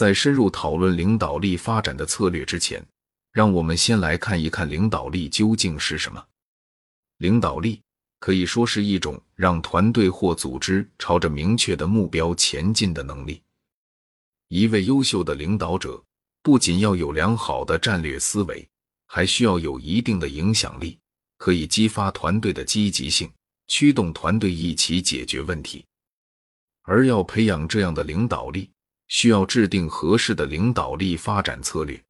在深入讨论领导力发展的策略之前，让我们先来看一看领导力究竟是什么。领导力可以说是一种让团队或组织朝着明确的目标前进的能力。一位优秀的领导者不仅要有良好的战略思维，还需要有一定的影响力，可以激发团队的积极性，驱动团队一起解决问题。而要培养这样的领导力，需要制定合适的领导力发展策略。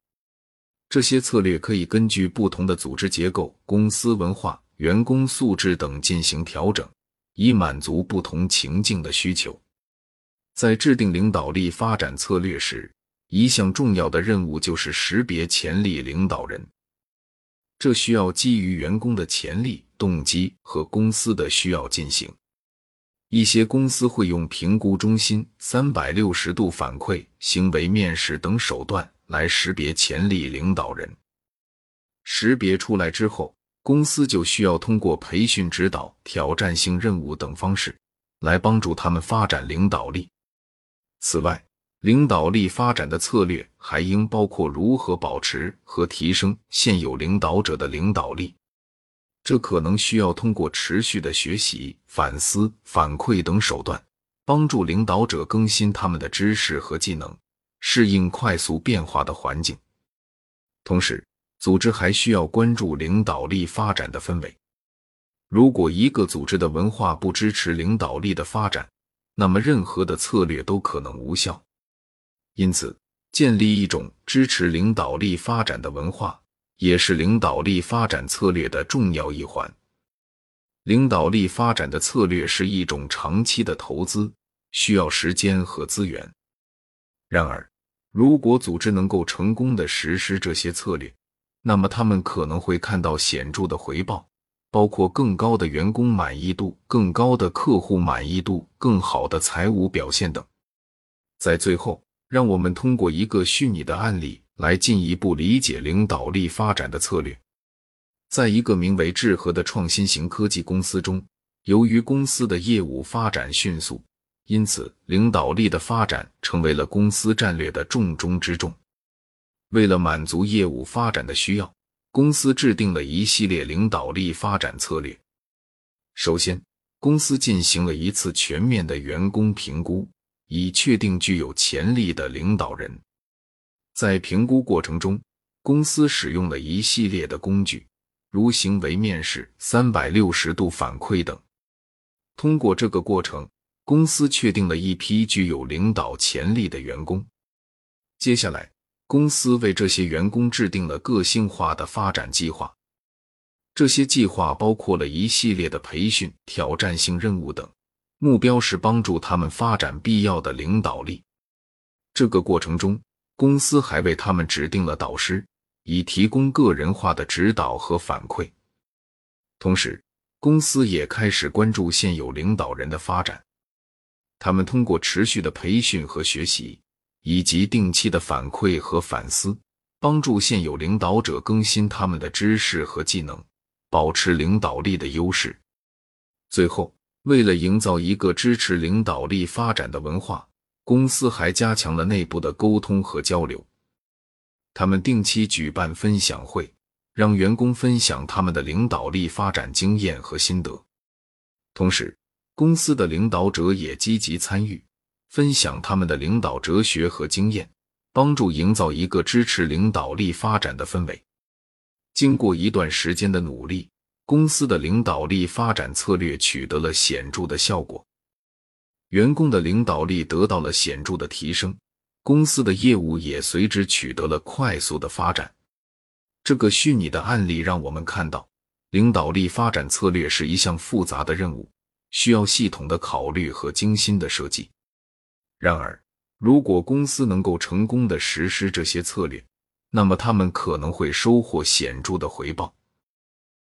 这些策略可以根据不同的组织结构、公司文化、员工素质等进行调整，以满足不同情境的需求。在制定领导力发展策略时，一项重要的任务就是识别潜力领导人。这需要基于员工的潜力、动机和公司的需要进行。一些公司会用评估中心、三百六十度反馈、行为面试等手段来识别潜力领导人。识别出来之后，公司就需要通过培训、指导、挑战性任务等方式来帮助他们发展领导力。此外，领导力发展的策略还应包括如何保持和提升现有领导者的领导力。这可能需要通过持续的学习、反思、反馈等手段，帮助领导者更新他们的知识和技能，适应快速变化的环境。同时，组织还需要关注领导力发展的氛围。如果一个组织的文化不支持领导力的发展，那么任何的策略都可能无效。因此，建立一种支持领导力发展的文化。也是领导力发展策略的重要一环。领导力发展的策略是一种长期的投资，需要时间和资源。然而，如果组织能够成功的实施这些策略，那么他们可能会看到显著的回报，包括更高的员工满意度、更高的客户满意度、更好的财务表现等。在最后，让我们通过一个虚拟的案例。来进一步理解领导力发展的策略。在一个名为智和的创新型科技公司中，由于公司的业务发展迅速，因此领导力的发展成为了公司战略的重中之重。为了满足业务发展的需要，公司制定了一系列领导力发展策略。首先，公司进行了一次全面的员工评估，以确定具有潜力的领导人。在评估过程中，公司使用了一系列的工具，如行为面试、三百六十度反馈等。通过这个过程，公司确定了一批具有领导潜力的员工。接下来，公司为这些员工制定了个性化的发展计划。这些计划包括了一系列的培训、挑战性任务等，目标是帮助他们发展必要的领导力。这个过程中，公司还为他们指定了导师，以提供个人化的指导和反馈。同时，公司也开始关注现有领导人的发展。他们通过持续的培训和学习，以及定期的反馈和反思，帮助现有领导者更新他们的知识和技能，保持领导力的优势。最后，为了营造一个支持领导力发展的文化。公司还加强了内部的沟通和交流，他们定期举办分享会，让员工分享他们的领导力发展经验和心得。同时，公司的领导者也积极参与，分享他们的领导哲学和经验，帮助营造一个支持领导力发展的氛围。经过一段时间的努力，公司的领导力发展策略取得了显著的效果。员工的领导力得到了显著的提升，公司的业务也随之取得了快速的发展。这个虚拟的案例让我们看到，领导力发展策略是一项复杂的任务，需要系统的考虑和精心的设计。然而，如果公司能够成功的实施这些策略，那么他们可能会收获显著的回报。